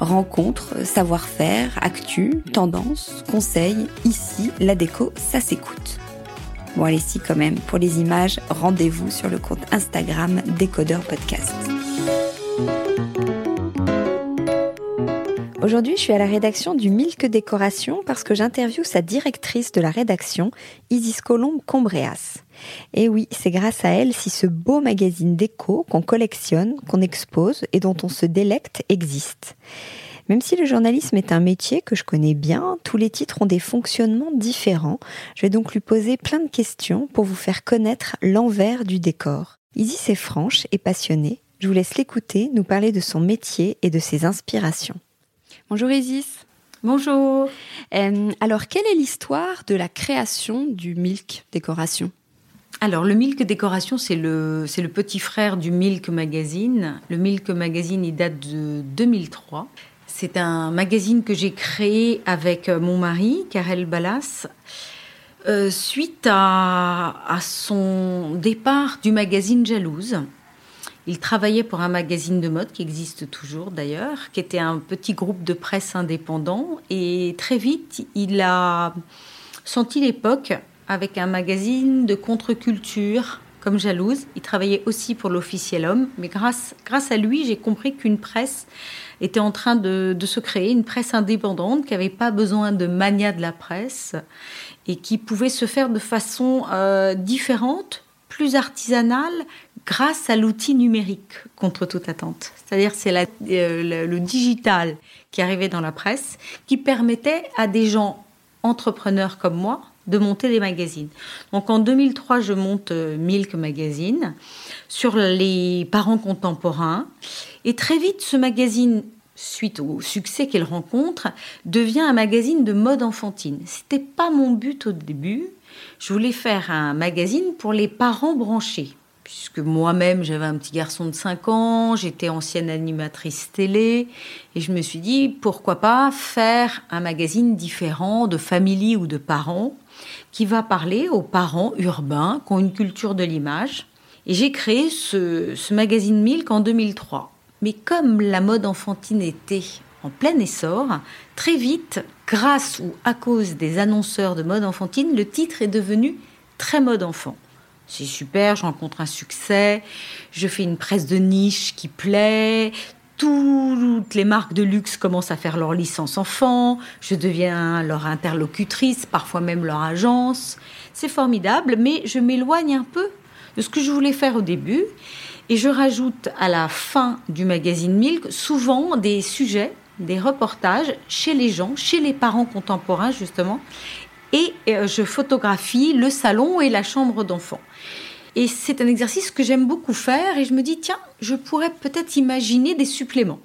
Rencontres, savoir-faire, actu, tendances, conseils, ici, la déco, ça s'écoute. Bon allez si quand même, pour les images, rendez-vous sur le compte Instagram Décodeur Podcast. Aujourd'hui, je suis à la rédaction du Milk Décoration parce que j'interviewe sa directrice de la rédaction, Isis Colombe Combreas. Et oui, c'est grâce à elle si ce beau magazine déco qu'on collectionne, qu'on expose et dont on se délecte existe. Même si le journalisme est un métier que je connais bien, tous les titres ont des fonctionnements différents. Je vais donc lui poser plein de questions pour vous faire connaître l'envers du décor. Isis est franche et passionnée. Je vous laisse l'écouter, nous parler de son métier et de ses inspirations. Bonjour Isis. Bonjour. Euh, alors, quelle est l'histoire de la création du Milk Décoration? Alors, le Milk Décoration, c'est le, le petit frère du Milk Magazine. Le Milk Magazine, il date de 2003. C'est un magazine que j'ai créé avec mon mari, Karel Ballas, euh, suite à, à, son départ du magazine Jalouse. Il travaillait pour un magazine de mode qui existe toujours d'ailleurs, qui était un petit groupe de presse indépendant. Et très vite, il a senti l'époque avec un magazine de contre-culture comme Jalouse. Il travaillait aussi pour l'officiel homme, mais grâce, grâce à lui, j'ai compris qu'une presse était en train de, se créer, une presse indépendante qui n'avait pas besoin de mania de la presse et qui pouvait se faire de façon euh, différente, plus artisanale, grâce à l'outil numérique, contre toute attente. C'est-à-dire c'est euh, le, le digital qui arrivait dans la presse, qui permettait à des gens entrepreneurs comme moi, de monter des magazines. Donc en 2003, je monte euh, Milk Magazine sur les parents contemporains. Et très vite, ce magazine, suite au succès qu'il rencontre, devient un magazine de mode enfantine. C'était pas mon but au début. Je voulais faire un magazine pour les parents branchés puisque moi-même j'avais un petit garçon de 5 ans, j'étais ancienne animatrice télé, et je me suis dit pourquoi pas faire un magazine différent de famille ou de parents, qui va parler aux parents urbains qui ont une culture de l'image. Et j'ai créé ce, ce magazine Milk en 2003. Mais comme la mode enfantine était en plein essor, très vite, grâce ou à cause des annonceurs de mode enfantine, le titre est devenu très mode enfant. C'est super, je rencontre un succès, je fais une presse de niche qui plaît, toutes les marques de luxe commencent à faire leur licence enfant, je deviens leur interlocutrice, parfois même leur agence. C'est formidable, mais je m'éloigne un peu de ce que je voulais faire au début et je rajoute à la fin du magazine Milk souvent des sujets, des reportages chez les gens, chez les parents contemporains justement, et euh, je photographie le salon et la chambre d'enfant. Et c'est un exercice que j'aime beaucoup faire et je me dis, tiens, je pourrais peut-être imaginer des suppléments.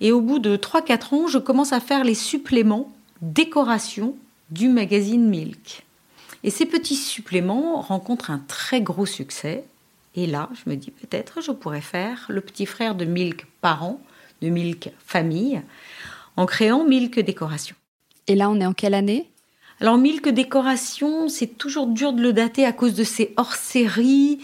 Et au bout de 3-4 ans, je commence à faire les suppléments décoration du magazine Milk. Et ces petits suppléments rencontrent un très gros succès. Et là, je me dis peut-être je pourrais faire le petit frère de Milk parents, de Milk famille, en créant Milk décoration. Et là, on est en quelle année? Alors Milk Décoration, c'est toujours dur de le dater à cause de ses hors-séries,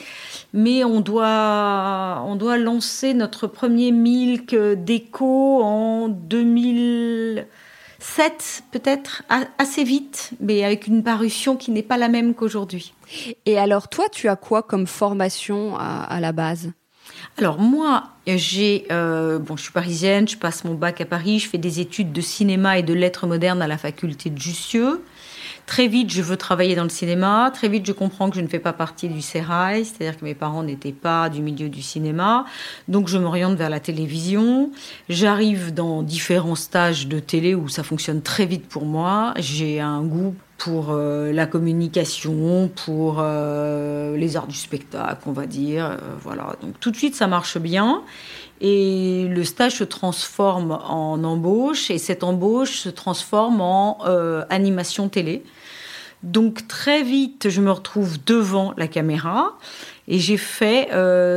mais on doit, on doit lancer notre premier Milk Déco en 2007 peut-être, assez vite, mais avec une parution qui n'est pas la même qu'aujourd'hui. Et alors toi, tu as quoi comme formation à la base? Alors moi, j'ai euh, bon, je suis parisienne, je passe mon bac à Paris, je fais des études de cinéma et de lettres modernes à la faculté de Jussieu. Très vite, je veux travailler dans le cinéma. Très vite, je comprends que je ne fais pas partie du Serail, c'est-à-dire que mes parents n'étaient pas du milieu du cinéma. Donc, je m'oriente vers la télévision. J'arrive dans différents stages de télé où ça fonctionne très vite pour moi. J'ai un goût pour euh, la communication, pour euh, les arts du spectacle, on va dire. Euh, voilà. Donc tout de suite, ça marche bien. Et le stage se transforme en embauche, et cette embauche se transforme en animation télé. Donc très vite, je me retrouve devant la caméra et j'ai fait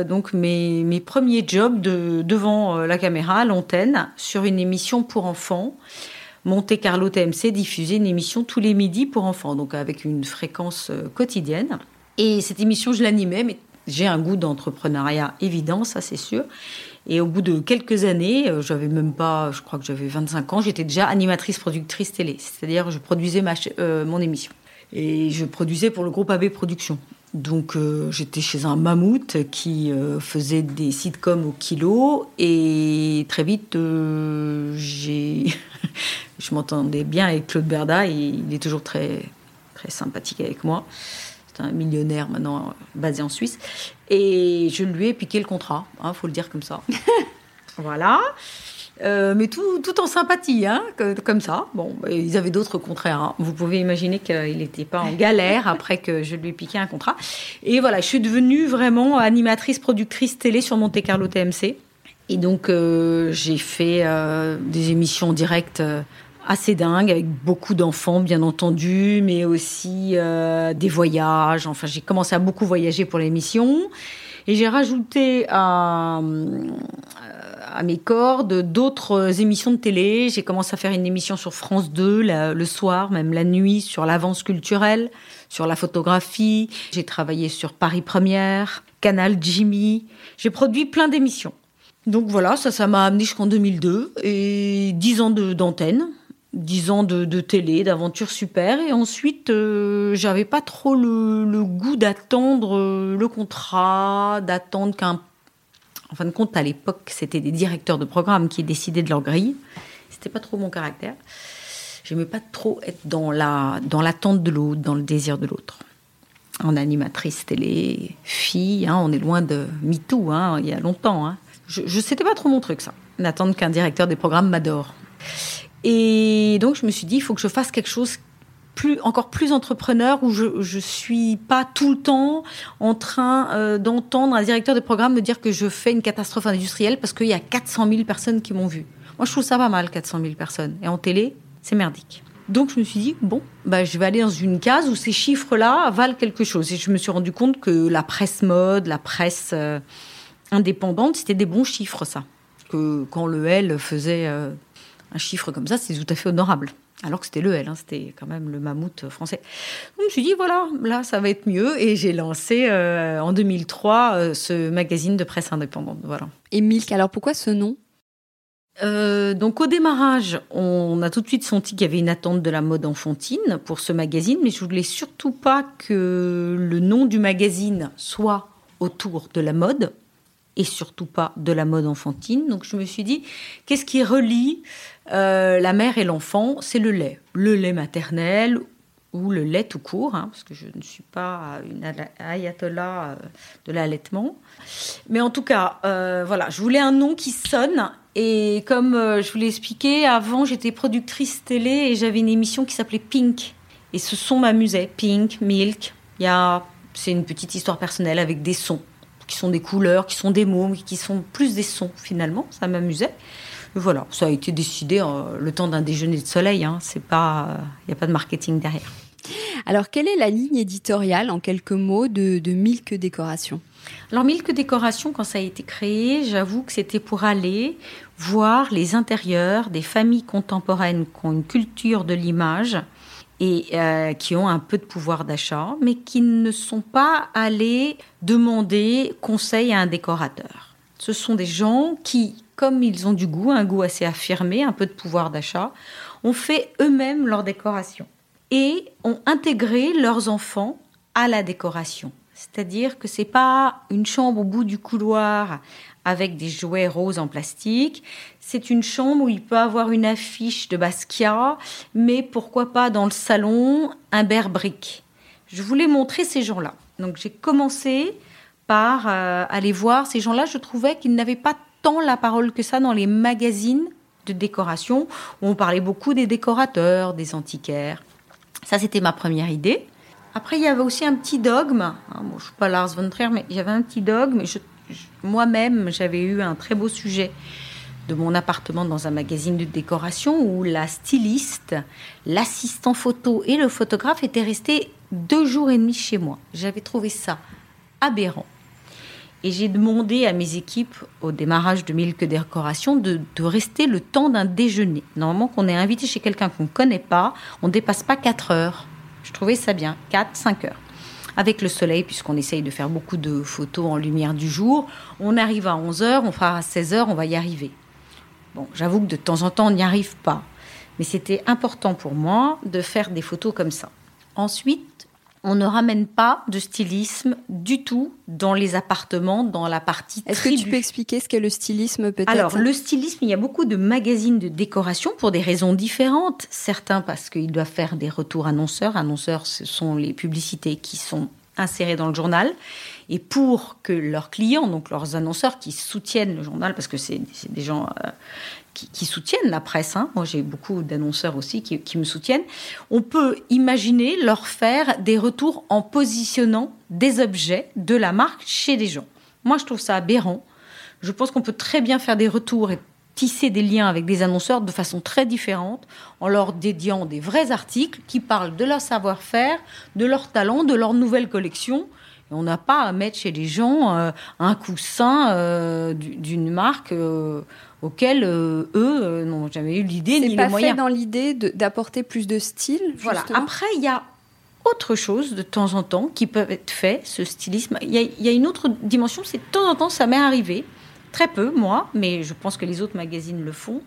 donc mes, mes, premiers jobs de, devant la caméra à l'antenne sur une émission pour enfants Monte Carlo TMC diffusait une émission tous les midis pour enfants, donc avec une fréquence euh, quotidienne. Et cette émission, je l'animais, mais j'ai un goût d'entrepreneuriat évident, ça c'est sûr. Et au bout de quelques années, euh, j'avais même pas, je crois que j'avais 25 ans, j'étais déjà animatrice productrice télé, c'est-à-dire je produisais ma, euh, mon émission. Et je produisais pour le groupe AB Productions. Donc j'étais chez un mammouth qui faisait des sitcoms au kilo et très vite j'ai je m'entendais bien avec Claude Berda, il est toujours très, très sympathique avec moi. Un millionnaire maintenant basé en Suisse. Et je lui ai piqué le contrat, il hein, faut le dire comme ça. voilà. Euh, mais tout, tout, en sympathie, hein, comme ça. Bon, ils avaient d'autres contraires. Hein. Vous pouvez imaginer qu'il n'était pas en galère après que je lui ai piqué un contrat. Et voilà, je suis devenue vraiment animatrice, productrice télé sur Monte Carlo TMC. Et donc, euh, j'ai fait euh, des émissions directes assez dingue, avec beaucoup d'enfants, bien entendu, mais aussi euh, des voyages. Enfin, j'ai commencé à beaucoup voyager pour l'émission. Et j'ai rajouté à, euh, à, mes cordes d'autres émissions de télé. J'ai commencé à faire une émission sur France 2 le soir, même la nuit, sur l'avance culturelle, sur la photographie. J'ai travaillé sur Paris Première, Canal Jimmy. J'ai produit plein d'émissions. Donc voilà, ça, ça m'a amené jusqu'en 2002 et 10 ans d'antenne. 10 ans de, télé, d'aventures super. Et ensuite, euh, j'avais pas trop le, goût d'attendre euh, le contrat, d'attendre qu'un. En fin de compte, à l'époque, c'était des directeurs de programme qui décidaient de leur grille. C'était pas trop mon caractère. J'aimais pas trop être dans la dans l'attente de l'autre, dans le désir de l'autre. En animatrice télé, fille, hein, on est loin de MeToo, hein, il y a longtemps. Hein. Je, c'était pas trop mon truc ça, d'attendre qu'un directeur des programmes m'adore. Et donc, je me suis dit, il faut que je fasse quelque chose plus, encore plus entrepreneur où je ne suis pas tout le temps en train euh, d'entendre un directeur de programme me dire que je fais une catastrophe industrielle parce qu'il y a 400 000 personnes qui m'ont vu. Moi, je trouve ça pas mal, 400 000 personnes. Et en télé, c'est merdique. Donc, je me suis dit, bon, bah, je vais aller dans une case où ces chiffres-là valent quelque chose. Et je me suis rendu compte que la presse mode, la presse euh, indépendante, c'était des bons chiffres, ça. Que quand le L faisait... Euh, un chiffre comme ça, c'est tout à fait honorable. Alors que c'était le L, hein, c'était quand même le mammouth français. Donc, je me suis dit, voilà, là, ça va être mieux. Et j'ai lancé euh, en 2003 euh, ce magazine de presse indépendante. Voilà. Et Milk, alors pourquoi ce nom? Euh, donc au démarrage, on a tout de suite senti qu'il y avait une attente de la mode enfantine pour ce magazine, mais je voulais surtout pas que le nom du magazine soit autour de la mode et surtout pas de la mode enfantine. Donc je me suis dit, qu'est-ce qui relie euh, la mère et l'enfant C'est le lait. Le lait maternel ou le lait tout court, hein, parce que je ne suis pas une ayatollah euh, de l'allaitement. Mais en tout cas, euh, voilà, je voulais un nom qui sonne. Et comme je vous l'ai expliqué, avant j'étais productrice télé et j'avais une émission qui s'appelait Pink. Et ce son m'amusait. Pink, Milk. C'est une petite histoire personnelle avec des sons qui sont des couleurs, qui sont des mots, qui sont plus des sons finalement. Ça m'amusait. Voilà, ça a été décidé euh, le temps d'un déjeuner de soleil. Hein. Il n'y a pas de marketing derrière. Alors, quelle est la ligne éditoriale, en quelques mots, de, de Milk Décoration? Alors, Milk Décoration, quand ça a été créé, j'avoue que c'était pour aller voir les intérieurs des familles contemporaines qui ont une culture de l'image et euh, qui ont un peu de pouvoir d'achat, mais qui ne sont pas allés demander conseil à un décorateur. Ce sont des gens qui, comme ils ont du goût, un goût assez affirmé, un peu de pouvoir d'achat, ont fait eux-mêmes leur décoration et ont intégré leurs enfants à la décoration. C'est-à-dire que c'est pas une chambre au bout du couloir avec des jouets roses en plastique. C'est une chambre où il peut avoir une affiche de Basquiat, mais pourquoi pas dans le salon un brick. Je voulais montrer ces gens-là. Donc j'ai commencé par euh, aller voir ces gens-là. Je trouvais qu'ils n'avaient pas tant la parole que ça dans les magazines de décoration où on parlait beaucoup des décorateurs, des antiquaires. Ça, c'était ma première idée. Après, il y avait aussi un petit dogme. Hein, bon, je suis pas Lars von Trier, mais avait un petit dogme. Moi-même, j'avais eu un très beau sujet de mon appartement dans un magazine de décoration où la styliste, l'assistant photo et le photographe étaient restés deux jours et demi chez moi. J'avais trouvé ça aberrant. Et j'ai demandé à mes équipes, au démarrage de Milk Décoration, de, de rester le temps d'un déjeuner. Normalement, qu'on est invité chez quelqu'un qu'on ne connaît pas, on ne dépasse pas 4 heures. Je trouvais ça bien, 4, 5 heures. Avec le soleil, puisqu'on essaye de faire beaucoup de photos en lumière du jour, on arrive à 11 heures, on fera à 16 heures, on va y arriver. Bon, j'avoue que de temps en temps, on n'y arrive pas. Mais c'était important pour moi de faire des photos comme ça. Ensuite, on ne ramène pas de stylisme du tout dans les appartements, dans la partie Est-ce que tu peux expliquer ce qu'est le stylisme peut-être Alors, le stylisme, il y a beaucoup de magazines de décoration pour des raisons différentes. Certains parce qu'ils doivent faire des retours annonceurs. Annonceurs, ce sont les publicités qui sont insérées dans le journal. Et pour que leurs clients, donc leurs annonceurs qui soutiennent le journal, parce que c'est des gens euh, qui, soutiennent la presse, hein. moi j'ai beaucoup d'annonceurs aussi qui, me soutiennent, on peut imaginer leur faire des retours en positionnant des objets de la marque chez des gens. Moi je trouve ça aberrant. Je pense qu'on peut très bien faire des retours et tisser des liens avec des annonceurs de façon très différente en leur dédiant des vrais articles qui parlent de leur savoir-faire, de leur talent, de leur nouvelle collection on n'a pas à mettre chez les gens euh, un coussin euh, d'une marque euh, auquel eux n'ont jamais eu l'idée ni les moyens. C'est pas fait dans l'idée d'apporter plus de style. Voilà. Après, il y a autre chose de temps en temps qui peut être fait, ce stylisme. Il y, y, a une autre dimension, c'est de temps en temps, ça m'est arrivé, très peu moi, mais je pense que les autres magazines le font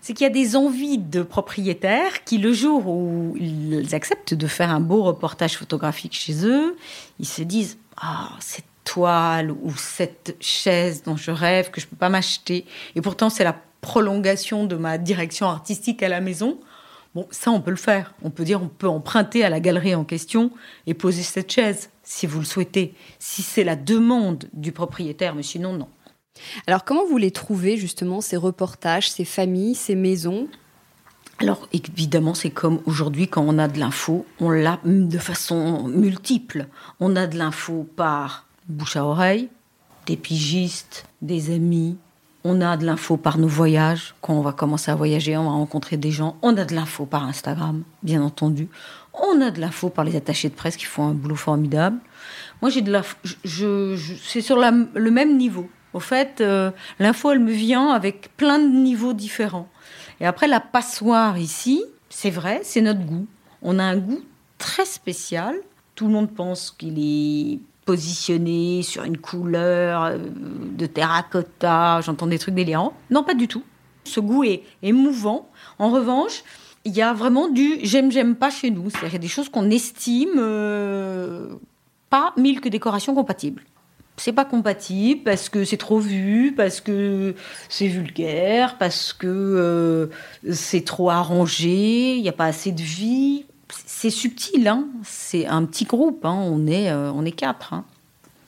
c'est qu'il y a des envies de propriétaires qui, le jour où ils acceptent de faire un beau reportage photographique chez eux, ils se disent Ah, cette toile ou cette chaise dont je rêve, que je ne peux pas m'acheter. Et pourtant, c'est la prolongation de ma direction artistique à la maison. Bon, ça, on peut le faire. On peut dire, on peut emprunter à la galerie en question et poser cette chaise, si vous le souhaitez. Si c'est la demande du propriétaire, mais sinon, non. Alors comment vous les trouvez justement, ces reportages, ces familles, ces maisons? Alors évidemment, c'est comme aujourd'hui quand on a de l'info, on l'a de façon multiple. On a de l'info par bouche à oreille, des pigistes, des amis. On a de l'info par nos voyages. Quand on va commencer à voyager, on va rencontrer des gens. On a de l'info par Instagram, bien entendu. On a de l'info par les attachés de presse qui font un boulot formidable. Moi, j'ai de l'info. c'est sur le même niveau. Au fait, euh, l'info, elle me vient avec plein de niveaux différents. Et après, la passoire ici, c'est vrai, c'est notre goût. On a un goût très spécial. Tout le monde pense qu'il est positionné sur une couleur euh, de terracotta. J'entends des trucs délirants. Non, pas du tout. Ce goût est émouvant. En revanche, il y a vraiment du j'aime, j'aime pas chez nous. C'est-à-dire des choses qu'on estime euh, pas mille que décorations compatibles c'est pas compatible parce que c'est trop vu, parce que c'est vulgaire, parce que euh, c'est trop arrangé, il n'y a pas assez de vie. C'est subtil, hein c'est un petit groupe, hein on, est, euh, on est quatre. Hein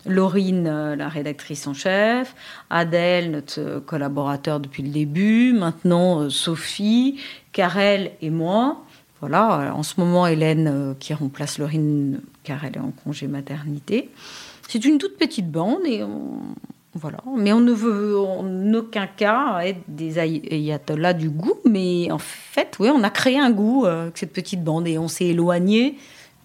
Laurine, euh, la rédactrice en chef, Adèle, notre collaborateur depuis le début, maintenant Sophie, Karel et moi. Voilà, en ce moment, Hélène euh, qui remplace Laurine car elle est en congé maternité. C'est une toute petite bande et voilà. Mais on ne veut en aucun cas être des ayatollahs du goût, mais en fait, oui, on a créé un goût euh, avec cette petite bande et on s'est éloigné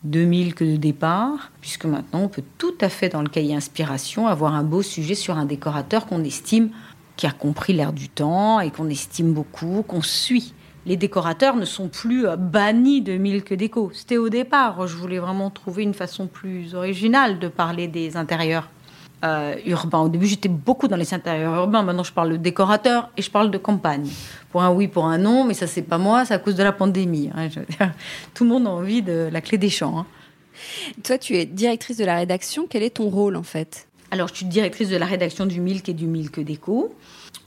de Milk de départ, puisque maintenant on peut tout à fait dans le cahier inspiration avoir un beau sujet sur un décorateur qu'on estime qui a compris l'air du temps et qu'on estime beaucoup, qu'on suit. Les décorateurs ne sont plus euh, bannis de Milk Déco. C'était au départ. Je voulais vraiment trouver une façon plus originale de parler des intérieurs euh, urbains. Au début, j'étais beaucoup dans les intérieurs urbains. Maintenant, je parle de décorateur et je parle de campagne. Pour un oui, pour un non, mais ça, c'est pas moi, c'est à cause de la pandémie. Hein. tout le monde a envie de la clé des champs. Hein. Toi, tu es directrice de la rédaction. Quel est ton rôle, en fait? Alors, je suis directrice de la rédaction du Milk et du Milk Déco.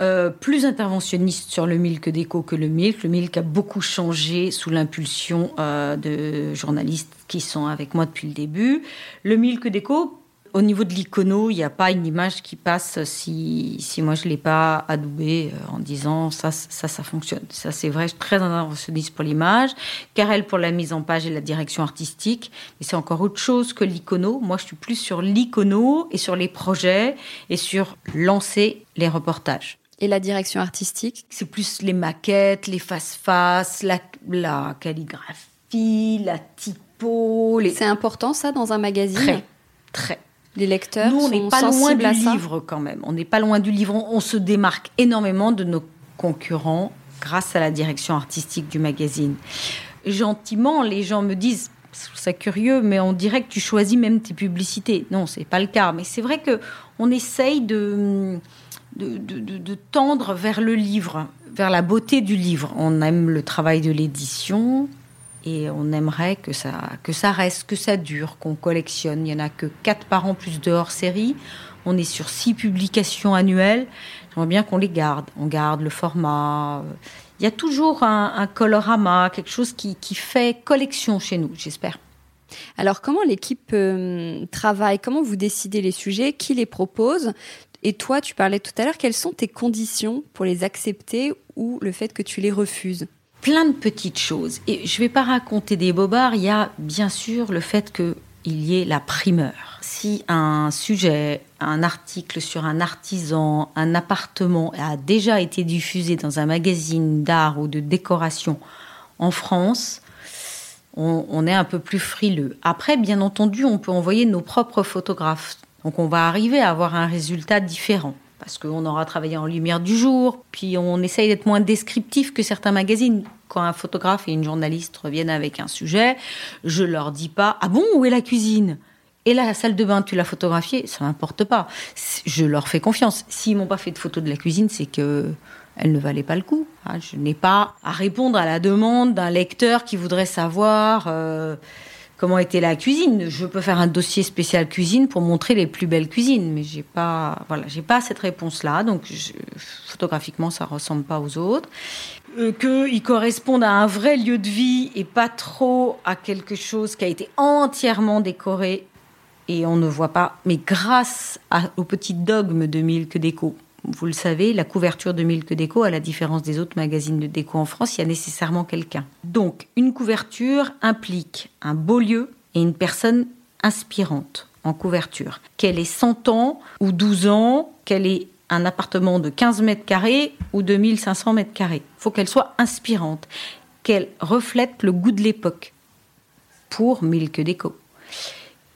Euh, plus interventionniste sur le Milk Déco que le Milk. Le Milk a beaucoup changé sous l'impulsion euh, de journalistes qui sont avec moi depuis le début. Le Milk Déco, au niveau de l'icono, il n'y a pas une image qui passe si, si moi je ne l'ai pas adoubée euh, en disant ça, ça, ça fonctionne. Ça, c'est vrai, je suis très interventionniste pour l'image, Carrel pour la mise en page et la direction artistique. Mais c'est encore autre chose que l'icono. Moi, je suis plus sur l'icono et sur les projets et sur lancer les reportages. Et la direction artistique? C'est plus les maquettes, les face-face, la, la calligraphie, la typo. Les... C'est important ça dans un magazine? Très, très. Les lecteurs Nous, on n'est pas loin du livre quand même. On n'est pas loin du livre. On, se démarque énormément de nos concurrents grâce à la direction artistique du magazine. Gentiment, les gens me disent c'est curieux, mais on dirait que tu choisis même tes publicités. Non, c'est pas le cas. Mais c'est vrai que on essaye de de, de, de, tendre vers le livre, vers la beauté du livre. On aime le travail de l'édition, et on aimerait que ça, reste, que ça dure, qu'on collectionne. Il n'y en a que 4 par an plus de hors-série. On est sur 6 publications annuelles. J'aimerais bien qu'on les garde. On garde le format. Il y a toujours un, colorama, quelque chose qui, fait collection chez nous, j'espère. Alors comment l'équipe euh, travaille? Comment vous décidez les sujets? Qui les propose? Et toi, tu parlais tout à l'heure, quelles sont tes conditions pour les accepter ou le fait que tu les refuses? Plein de petites choses. Et je ne vais pas raconter des bobards, il y a bien sûr le fait qu'il y ait la primeur. Si un sujet, un article sur un artisan, un appartement a déjà été diffusé dans un magazine d'art ou de décoration en France, on, on, est un peu plus frileux. Après, bien entendu, on peut envoyer nos propres photographes. Donc on va arriver à avoir un résultat différent parce qu'on aura travaillé en lumière du jour, puis on essaye d'être moins descriptif que certains magazines. Quand un photographe et une journaliste reviennent avec un sujet, je leur dis pas ah bon où est la cuisine? Et la salle de bain, tu l'as photographiée, ça m'importe pas. Je leur fais confiance. S'ils m'ont pas fait de photo de la cuisine, c'est que elle ne valait pas le coup. Ah, je n'ai pas à répondre à la demande d'un lecteur qui voudrait savoir. Euh, comment était la cuisine. Je peux faire un dossier spécial cuisine pour montrer les plus belles cuisines, mais j'ai pas, voilà, j'ai pas cette réponse-là. Donc photographiquement, ça ressemble pas aux autres. Euh, Qu'ils correspondent à un vrai lieu de vie et pas trop à quelque chose qui a été entièrement décoré et on ne voit pas. Mais grâce au petit dogme de Milk Déco, vous le savez, la couverture de Milk Déco, à la différence des autres magazines de déco en France, il y a nécessairement quelqu'un. Donc, une couverture implique un beau lieu et une personne inspirante en couverture. Qu'elle ait 100 ans ou 12 ans, qu'elle ait un appartement de 15 mètres carrés ou de 1500 mètres carrés. Il faut qu'elle soit inspirante, qu'elle reflète le goût de l'époque pour Milk Déco.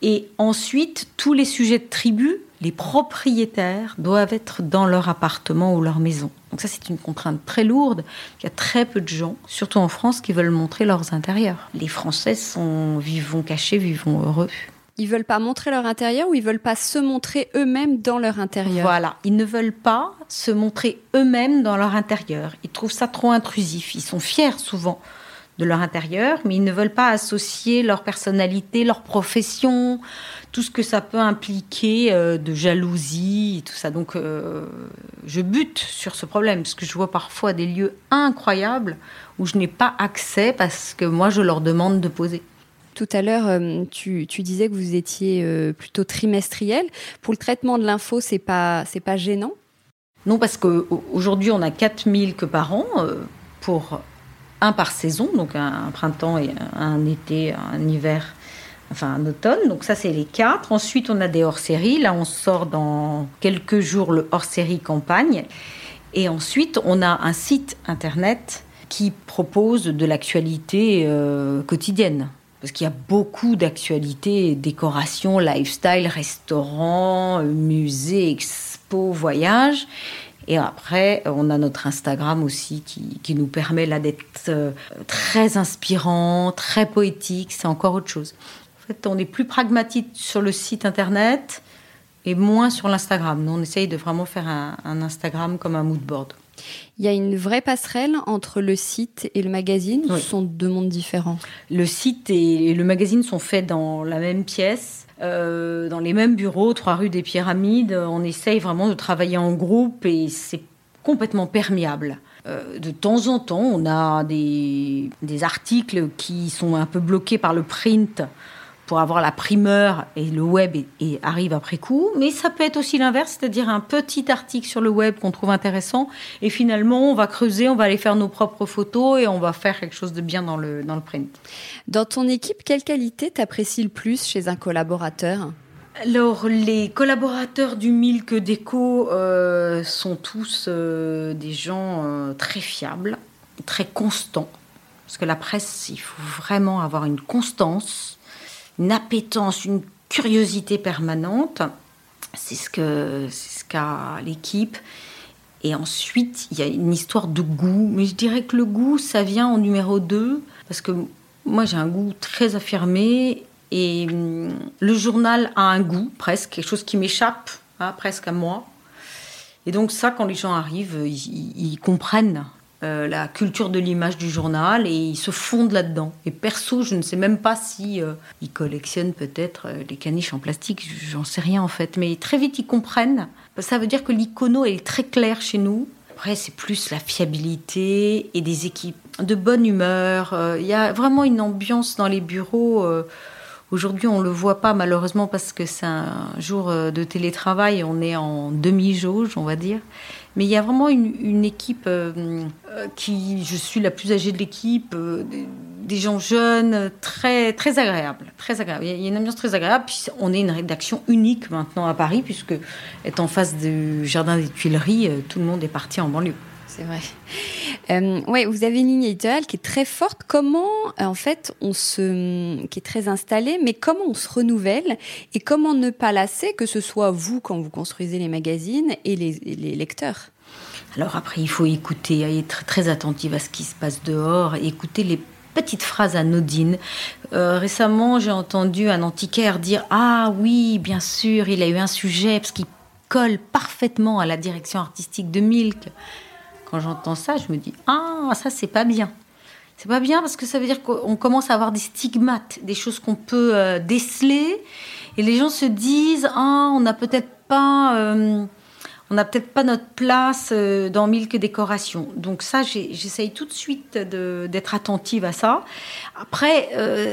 Et ensuite, tous les sujets de tribu les propriétaires doivent être dans leur appartement ou leur maison. Donc ça, c'est une contrainte très lourde. Il y a très peu de gens, surtout en France, qui veulent montrer leurs intérieurs. Les Français sont vivons cachés, vivons heureux? Ils veulent pas montrer leur intérieur ou ils veulent pas se montrer eux-mêmes dans leur intérieur? Voilà, ils ne veulent pas se montrer eux-mêmes dans leur intérieur. Ils trouvent ça trop intrusif. Ils sont fiers souvent de leur intérieur, mais ils ne veulent pas associer leur personnalité, leur profession, tout ce que ça peut impliquer euh, de jalousie et tout ça. Donc, euh, je bute sur ce problème parce que je vois parfois des lieux incroyables où je n'ai pas accès parce que moi, je leur demande de poser. Tout à l'heure, euh, tu, disais que vous étiez plutôt trimestriel. Pour le traitement de l'info, c'est pas c'est pas gênant? Non, parce qu'aujourd'hui, on a 4000 que par an pour un par saison, donc un, printemps et un été, un hiver, enfin un automne. Donc ça, c'est les quatre. Ensuite, on a des hors-séries. Là, on sort dans quelques jours le hors-série campagne. Et ensuite, on a un site internet qui propose de l'actualité euh, quotidienne. Parce qu'il y a beaucoup d'actualités, décoration, lifestyle, restaurants, musées, expos, voyages. Et après, on a notre Instagram aussi qui, nous permet là d'être euh, très inspirant, très poétique. C'est encore autre chose. En fait, on est plus pragmatique sur le site internet et moins sur l'Instagram. Nous, on essaye de vraiment faire un, Instagram comme un mood board. Il y a une vraie passerelle entre le site et le magazine ou ce sont deux mondes différents? Le site et le magazine sont faits dans la même pièce euh, dans les mêmes bureaux, trois rues des Pyramides. On essaye vraiment de travailler en groupe et c'est complètement perméable. Euh, de temps en temps, on a des, des, articles qui sont un peu bloqués par le print pour avoir la primeur et le web et, arrive après coup. Mais ça peut être aussi l'inverse, c'est-à-dire un petit article sur le web qu'on trouve intéressant et finalement on va creuser, on va aller faire nos propres photos et on va faire quelque chose de bien dans le, dans le print. Dans ton équipe, quelle qualité t'apprécies le plus chez un collaborateur? Alors, les collaborateurs du Milk Déco euh, sont tous euh, des gens euh, très fiables, très constants. Parce que la presse, il faut vraiment avoir une constance une appétence, une curiosité permanente. C'est ce que c'est ce qu'a l'équipe. Et ensuite, il y a une histoire de goût. Mais je dirais que le goût, ça vient en numéro 2. Parce que moi, j'ai un goût très affirmé. Et hum, le journal a un goût, presque, quelque chose qui m'échappe, hein, presque à moi. Et donc ça, quand les gens arrivent, ils comprennent euh, la culture de l'image du journal et ils se fondent là-dedans. Et perso, je ne sais même pas si euh, ils collectionnent peut-être euh, les caniches en plastique, j'en sais rien en fait, mais très vite ils comprennent. Ça veut dire que l'icono est très clair chez nous. Après, c'est plus la fiabilité et des équipes de bonne humeur. Il y a vraiment une ambiance dans les bureaux. Aujourd'hui, on ne le voit pas malheureusement parce que c'est un jour de télétravail, on est en demi-jauge, on va dire. Mais il y a vraiment une, équipe euh, euh, qui, je suis la plus âgée de l'équipe, euh, des, gens jeunes, très, très agréables. Très agréable. Il y a une ambiance très agréable. On est une rédaction unique maintenant à Paris, puisque en face du Jardin des Tuileries, tout le monde est parti en banlieue. C'est vrai. Euh, ouais, vous avez une ligne éditoriale qui est très forte. Comment, en fait, on se, qui est très installée, mais comment on se renouvelle et comment ne pas lasser, que ce soit vous quand vous construisez les magazines et les, lecteurs? Alors après, il faut écouter, être très attentive à ce qui se passe dehors, écouter les petites phrases anodines. Euh, récemment, j'ai entendu un antiquaire dire Ah oui, bien sûr, il a eu un sujet parce qu'il colle parfaitement à la direction artistique de Milk quand j'entends ça, je me dis ah ça c'est pas bien. C'est pas bien parce que ça veut dire qu'on commence à avoir des stigmates, des choses qu'on peut euh, déceler, et les gens se disent ah on n'a peut-être pas euh, on n'a peut-être pas notre place euh, dans Milk Décoration. Donc ça, j'essaye tout de suite d'être attentive à ça. Après,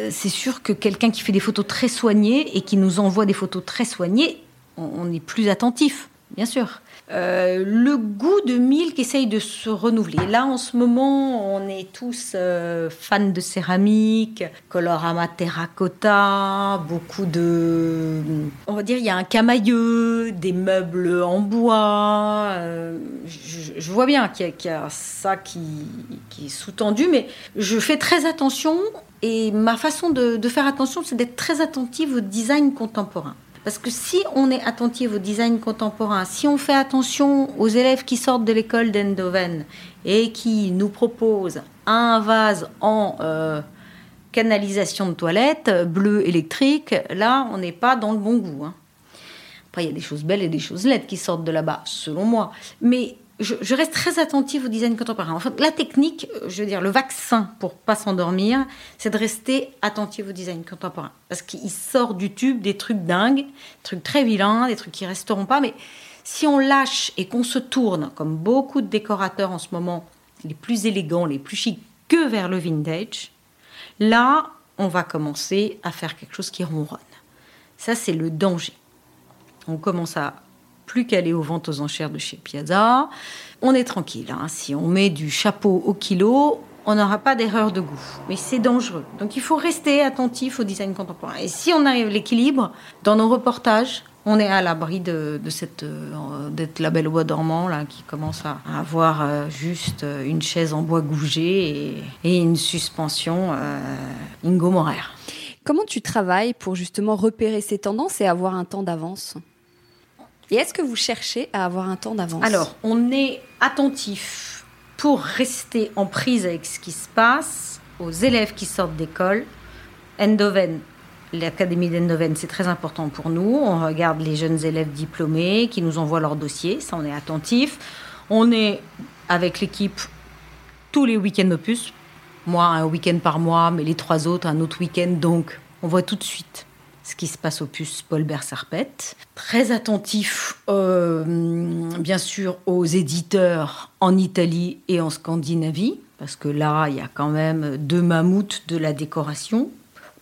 c'est sûr que quelqu'un qui fait des photos très soignées et qui nous envoie des photos très soignées, on est plus attentif, bien sûr. Euh, le goût de Milk essaye de se renouveler. Là, en ce moment, on est tous euh, fans de céramique, colorama terracotta, beaucoup de... On va dire, il y a un camailleux, des meubles en bois. Euh, je, vois bien qu'il y, a ça qui, est sous-tendu, mais je fais très attention. Et ma façon de faire attention, c'est d'être très attentive au design contemporain. Parce que si on est attentif au design contemporain, si on fait attention aux élèves qui sortent de l'école d'Endoven et qui nous proposent un vase en euh, canalisation de toilette bleu électrique, là, on n'est pas dans le bon goût. Hein. Après, il y a des choses belles et des choses laides qui sortent de là-bas, selon moi. Mais je, reste très attentive au design contemporain. La technique, euh, je veux dire, le vaccin pour pas s'endormir, c'est de rester attentif au design contemporain. Parce qu'il sort du tube des trucs dingues, des trucs très vilains, des trucs qui resteront pas. Mais si on lâche et qu'on se tourne, comme beaucoup de décorateurs en ce moment, les plus élégants, les plus chics, que vers le vintage, là, on va commencer à faire quelque chose qui ronronne. Ça, c'est le danger. On commence à plus qu'aller aux ventes aux enchères de chez Piazza. On est tranquille. Hein. Si on met du chapeau au kilo, on n'aura pas d'erreur de goût. Mais c'est dangereux. Donc il faut rester attentif au design contemporain. Et si on arrive à l'équilibre, dans nos reportages, on est à l'abri de, cette euh, d'être la belle bois dormant là qui commence à avoir euh, juste euh, une chaise en bois gougé et, une suspension Ingo Morer. Comment tu travailles pour justement repérer ces tendances et avoir un temps d'avance? Et est-ce que vous cherchez à avoir un temps d'avance? Alors, on est attentif pour rester en prise avec ce qui se passe aux élèves qui sortent d'école. Endoven L'Académie d'Endoven, c'est très important pour nous. On regarde les jeunes élèves diplômés qui nous envoient leur dossier, ça on est attentif. On est avec l'équipe tous les week-ends opus. Moi, un week-end par mois, mais les trois autres, un autre week-end. Donc, on voit tout de suite ce qui se passe au puce Paul Bersarpet. Très attentif, euh, bien sûr, aux éditeurs en Italie et en Scandinavie, parce que là, il y a quand même deux mammouths de la décoration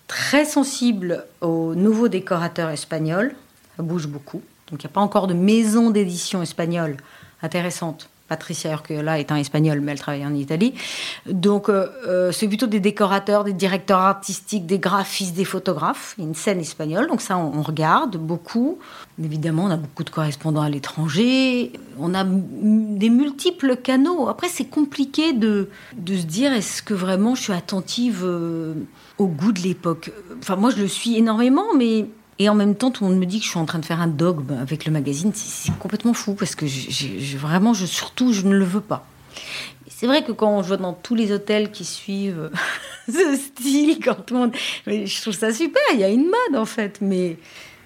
très sensible aux nouveaux décorateurs espagnols. Ça bouge beaucoup. Donc il n'y a pas encore de maison d'édition espagnole intéressante. Patricia Urquiola est un espagnol, mais elle travaille en Italie. Donc, euh, euh, c'est plutôt des décorateurs, des directeurs artistiques, des graphistes, des photographes. Il y a une scène espagnole, donc ça, on, regarde beaucoup. Évidemment, on a beaucoup de correspondants à l'étranger. On a des multiples canaux. Après, c'est compliqué de, de se dire est-ce que vraiment je suis attentive euh, au goût de l'époque? Enfin, moi, je le suis énormément, mais et en même temps, tout le monde me dit que je suis en train de faire un dogme avec le magazine. C'est complètement fou parce que vraiment, je, surtout, je ne le veux pas. C'est vrai que quand je vois dans tous les hôtels qui suivent ce style, quand tout le monde, je trouve ça super. Il y a une mode en fait, mais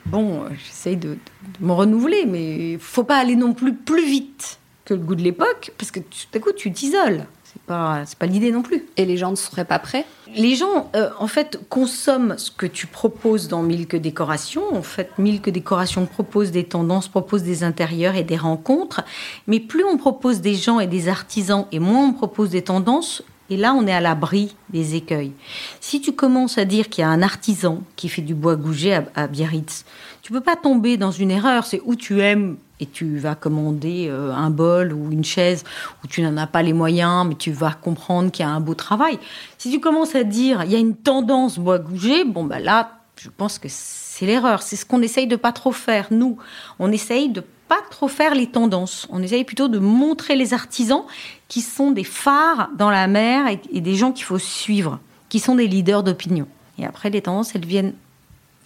bon, j'essaye de, de, me renouveler, mais faut pas aller non plus plus vite que le goût de l'époque parce que tout à coup, tu t'isoles. C'est pas, c'est pas l'idée non plus. Et les gens ne seraient pas prêts? Les gens, euh, en fait, consomment ce que tu proposes dans Milk Décoration. En fait, Milk Décoration propose des tendances, propose des intérieurs et des rencontres. Mais plus on propose des gens et des artisans, et moins on propose des tendances, et là, on est à l'abri des écueils. Si tu commences à dire qu'il y a un artisan qui fait du bois gougé à, à Biarritz, tu peux pas tomber dans une erreur. C'est où tu aimes et tu vas commander euh, un bol ou une chaise où tu n'en as pas les moyens, mais tu vas comprendre qu'il y a un beau travail. Si tu commences à dire il y a une tendance bois gougé, bon bah là, je pense que c'est l'erreur. C'est ce qu'on essaye de pas trop faire nous. On essaye de pas trop faire les tendances. On essaye plutôt de montrer les artisans qui sont des phares dans la mer et, et des gens qu'il faut suivre, qui sont des leaders d'opinion. Et après, les tendances, elles viennent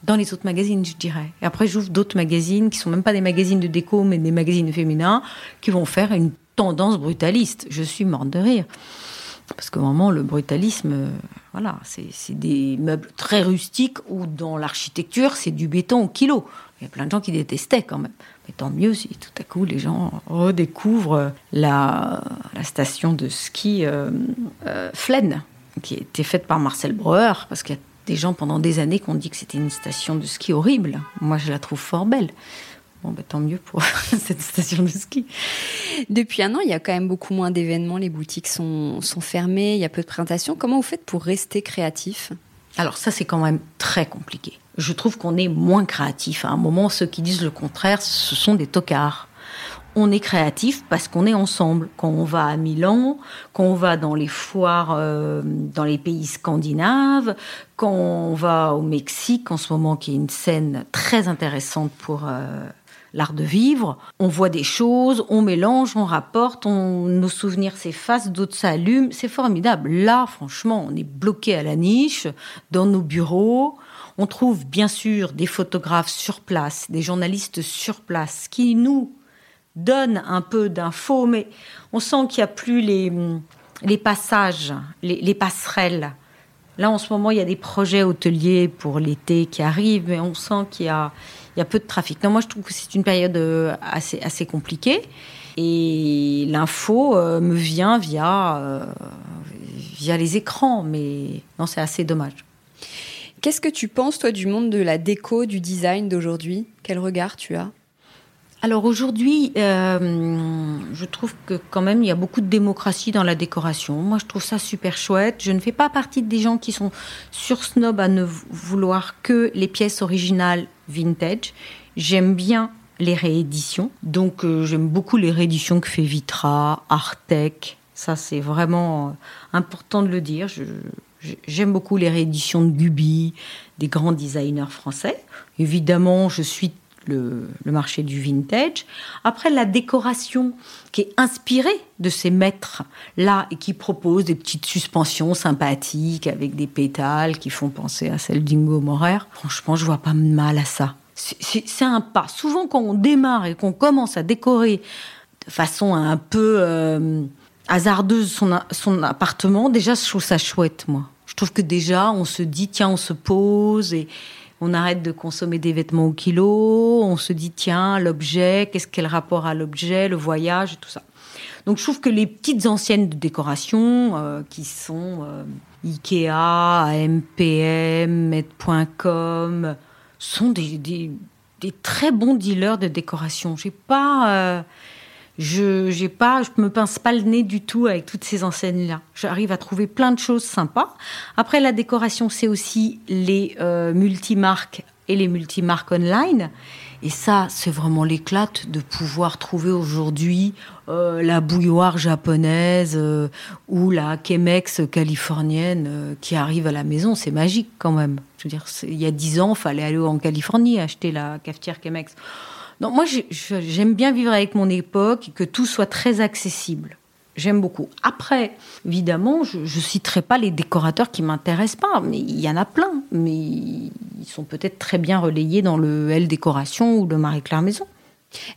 dans les autres magazines, je dirais. Et après, j'ouvre d'autres magazines qui sont même pas des magazines de déco, mais des magazines féminins qui vont faire une tendance brutaliste. Je suis morte de rire. Parce que vraiment, le brutalisme, euh, voilà, c'est des meubles très rustiques où dans l'architecture, c'est du béton au kilo. Il y a plein de gens qui détestaient quand même. Mais tant mieux si tout à coup les gens redécouvrent la, la station de ski euh, euh, Flaine, qui a été faite par Marcel Breuer, parce qu'il y a des gens pendant des années qui ont dit que c'était une station de ski horrible. Moi, je la trouve fort belle. Bon, bah, tant mieux pour cette station de ski. Depuis un an, il y a quand même beaucoup moins d'événements. Les boutiques sont, sont fermées, il y a peu de présentations. Comment vous faites pour rester créatif? Alors ça, c'est quand même très compliqué. Je trouve qu'on est moins créatif. À un moment, ceux qui disent le contraire, ce sont des tocards on est créatif parce qu'on est ensemble. Quand on va à Milan, quand on va dans les foires euh, dans les pays scandinaves, quand on va au Mexique en ce moment, qui est une scène très intéressante pour euh, l'art de vivre, on voit des choses, on mélange, on rapporte, on, nos souvenirs s'effacent, d'autres s'allument. C'est formidable. Là, franchement, on est bloqué à la niche, dans nos bureaux. On trouve bien sûr des photographes sur place, des journalistes sur place qui nous donne un peu d'infos, mais on sent qu'il n'y a plus les, les passages, les, passerelles. Là, en ce moment, il y a des projets hôteliers pour l'été qui arrivent, mais on sent qu'il y a, il y a peu de trafic. Non, moi, je trouve que c'est une période euh, assez, assez compliquée. Et l'info euh, me vient via, euh, via les écrans, mais non, c'est assez dommage. Qu'est-ce que tu penses, toi, du monde de la déco, du design d'aujourd'hui? Quel regard tu as? Alors aujourd'hui, euh, je trouve que quand même il y a beaucoup de démocratie dans la décoration. Moi, je trouve ça super chouette. Je ne fais pas partie des gens qui sont sur snob à ne vouloir que les pièces originales vintage. J'aime bien les rééditions. Donc euh, j'aime beaucoup les rééditions que fait Vitra, Artec, Ça, c'est vraiment important de le dire. J'aime beaucoup les rééditions de Gubi, des grands designers français. Évidemment, je suis le, marché du vintage. Après, la décoration qui est inspirée de ces maîtres-là et qui propose des petites suspensions sympathiques avec des pétales qui font penser à celles d'Ingo Morer. Franchement, je vois pas mal à ça. C'est un pas. Souvent, quand on démarre et qu'on commence à décorer de façon un peu euh, hasardeuse son, son appartement, déjà, je trouve ça chouette, moi. Je trouve que déjà, on se dit, tiens, on se pose et on arrête de consommer des vêtements au kilo, on se dit tiens, l'objet, qu'est-ce qu'est le rapport à l'objet, le voyage tout ça. Donc je trouve que les petites anciennes de décoration euh, qui sont euh, Ikea, MPM, Med.com sont des, des, très bons dealers de décoration. J'ai pas euh, je j'ai pas, je me pince pas le nez du tout avec toutes ces enseignes-là. J'arrive à trouver plein de choses sympas. Après, la décoration, c'est aussi les euh, multimarques et les multimarques online. Et ça, c'est vraiment l'éclate de pouvoir trouver aujourd'hui euh, la bouilloire japonaise euh, ou la Chemex californienne euh, qui arrive à la maison. C'est magique quand même. Je veux dire, il y a dix ans, fallait aller en Californie acheter la cafetière Chemex. Non, moi, j'aime bien vivre avec mon époque et que tout soit très accessible. J'aime beaucoup. Après, évidemment, je ne citerai pas les décorateurs qui m'intéressent pas, mais il y en a plein. Mais ils sont peut-être très bien relayés dans le L Décoration ou le Marie-Claire Maison.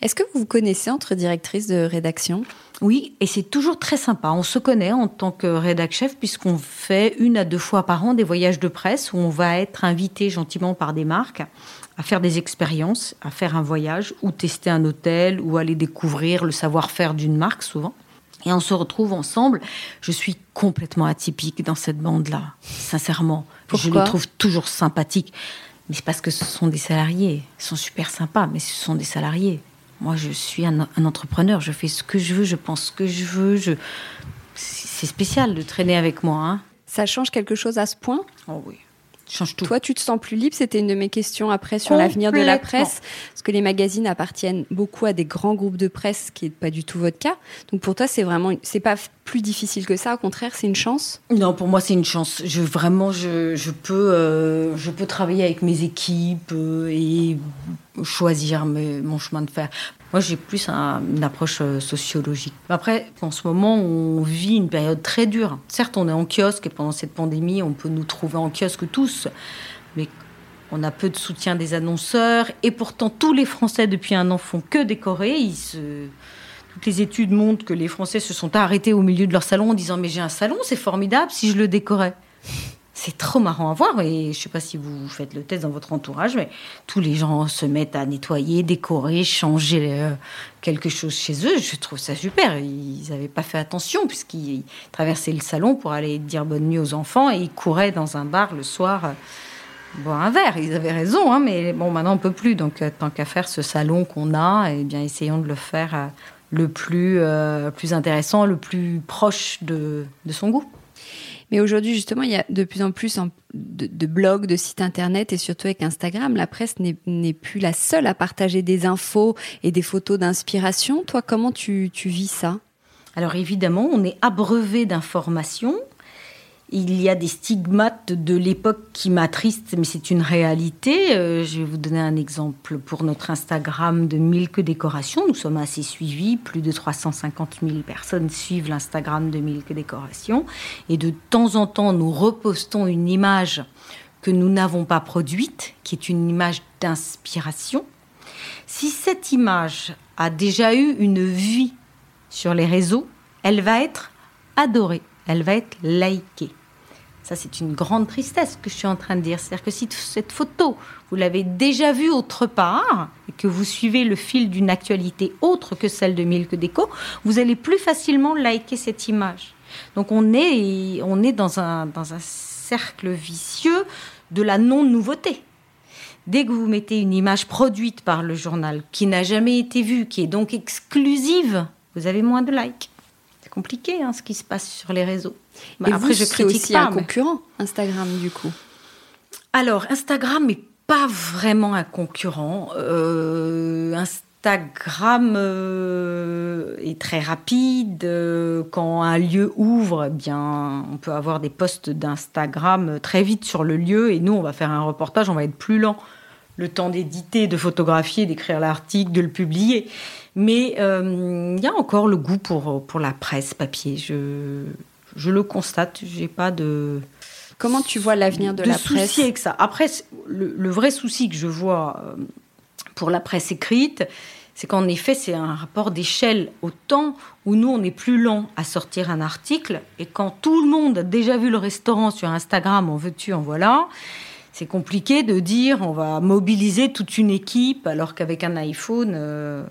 Est-ce que vous vous connaissez entre directrices de rédaction? Oui, et c'est toujours très sympa. On se connaît en tant que rédac chef puisqu'on fait une à deux fois par an des voyages de presse où on va être invité gentiment par des marques à faire des expériences, à faire un voyage ou tester un hôtel ou aller découvrir le savoir-faire d'une marque souvent. Et on se retrouve ensemble. Je suis complètement atypique dans cette bande-là, sincèrement. je les trouve toujours sympathiques. Mais c'est parce que ce sont des salariés. Ils sont super sympas, mais ce sont des salariés. Moi, je suis un, entrepreneur. Je fais ce que je veux, je pense ce que je veux. Je... C'est spécial de traîner avec moi. Hein. Ça change quelque chose à ce point? Oh oui change tout. Toi, tu te sens plus libre C'était une de mes questions après sur l'avenir de la presse. Parce que les magazines appartiennent beaucoup à des grands groupes de presse, qui n'est pas du tout votre cas. Donc pour toi, c'est vraiment, c'est pas plus difficile que ça. Au contraire, c'est une chance? Non, pour moi, c'est une chance. Je vraiment, je, je peux, euh, je peux travailler avec mes équipes euh, et choisir mon chemin de fer. Moi, j'ai plus une approche euh, sociologique. Après, en ce moment, on vit une période très dure. Certes, on est en kiosque et pendant cette pandémie, on peut nous trouver en kiosque tous, mais on a peu de soutien des annonceurs et pourtant tous les Français depuis un an font que décorer. Toutes les études montrent que les Français se sont arrêtés au milieu de leur salon en disant mais j'ai un salon, c'est formidable si je le décorais. C'est trop marrant à voir et je ne sais pas si vous faites le test dans votre entourage, mais tous les gens se mettent à nettoyer, décorer, changer euh, quelque chose chez eux. Je trouve ça super. Ils n'avaient pas fait attention puisqu'ils traversaient le salon pour aller dire bonne nuit aux enfants et ils couraient dans un bar le soir euh, boire un verre. Ils avaient raison, hein, mais bon, maintenant on peut plus. Donc euh, tant qu'à faire ce salon qu'on a, eh bien essayons de le faire le plus, plus intéressant, le plus proche de son goût. Mais aujourd'hui, justement, il y a de plus en plus de, blogs, de sites internet et surtout avec Instagram, la presse n'est plus la seule à partager des infos et des photos d'inspiration. Toi, comment tu, vis ça? Alors évidemment, on est abreuvé d'informations il y a des stigmates de l'époque qui m'attristent, mais c'est une réalité. Euh, je vais vous donner un exemple pour notre Instagram de Milk Décoration. Nous sommes assez suivis, plus de 350 000 personnes suivent l'Instagram de Milk Décoration. Et de temps en temps, nous repostons une image que nous n'avons pas produite, qui est une image d'inspiration. Si cette image a déjà eu une vie sur les réseaux, elle va être adorée, elle va être likée. Ça, c'est une grande tristesse que je suis en train de dire. C'est-à-dire que si cette photo, vous l'avez déjà vue autre part, et que vous suivez le fil d'une actualité autre que celle de Milk Déco, vous allez plus facilement liker cette image. Donc on est, on est dans, un, dans un cercle vicieux de la non-nouveauté. Dès que vous mettez une image produite par le journal, qui n'a jamais été vue, qui est donc exclusive, vous avez moins de likes. C'est compliqué hein, ce qui se passe sur les réseaux. Bah, après, je critique aussi un concurrent, Instagram, du coup. Alors, Instagram n'est pas vraiment un concurrent. Euh, Instagram euh, est très rapide. Euh, quand un lieu ouvre, eh bien, on peut avoir des posts d'Instagram très vite sur le lieu. Et nous, on va faire un reportage, on va être plus lent. Le temps d'éditer, de photographier, d'écrire l'article, de le publier. Mais euh, il y a encore le goût pour, pour la presse papier. Je, je le constate. J'ai pas de. Comment tu vois l'avenir de, la presse? souci avec ça. Après, le, le, vrai souci que je vois pour la presse écrite, c'est qu'en effet, c'est un rapport d'échelle au temps où nous, on est plus lent à sortir un article. Et quand tout le monde a déjà vu le restaurant sur Instagram, en veux-tu, en voilà, c'est compliqué de dire on va mobiliser toute une équipe, alors qu'avec un iPhone, euh,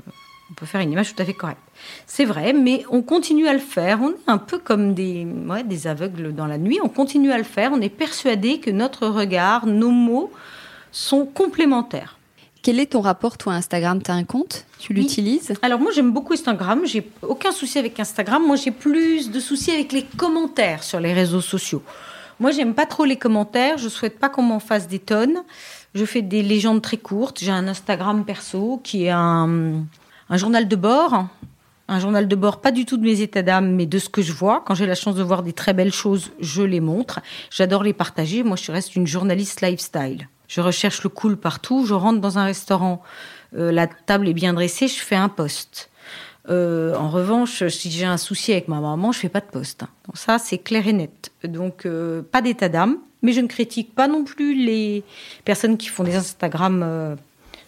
on peut faire une image tout à fait correcte. C'est vrai, mais on continue à le faire. On est un peu comme des, des aveugles dans la nuit. On continue à le faire. On est persuadé que notre regard, nos mots sont complémentaires. Quel est ton rapport, toi, à Instagram? Tu as un compte? Tu l'utilises? Alors, moi, j'aime beaucoup Instagram. J'ai aucun souci avec Instagram. Moi, j'ai plus de soucis avec les commentaires sur les réseaux sociaux. Moi, j'aime pas trop les commentaires. Je souhaite pas qu'on m'en fasse des tonnes. Je fais des légendes très courtes. J'ai un Instagram perso qui est un, un journal de bord. Un journal de bord, pas du tout de mes états d'âme, mais de ce que je vois. Quand j'ai la chance de voir des très belles choses, je les montre. J'adore les partager. Moi, je reste une journaliste lifestyle. Je recherche le cool partout. Je rentre dans un restaurant, euh, la table est bien dressée, je fais un poste. Euh, en revanche, si j'ai un souci avec ma maman, je fais pas de poste. Donc ça, c'est clair et net. Donc euh, pas d'état d'âme, mais je ne critique pas non plus les personnes qui font des Instagram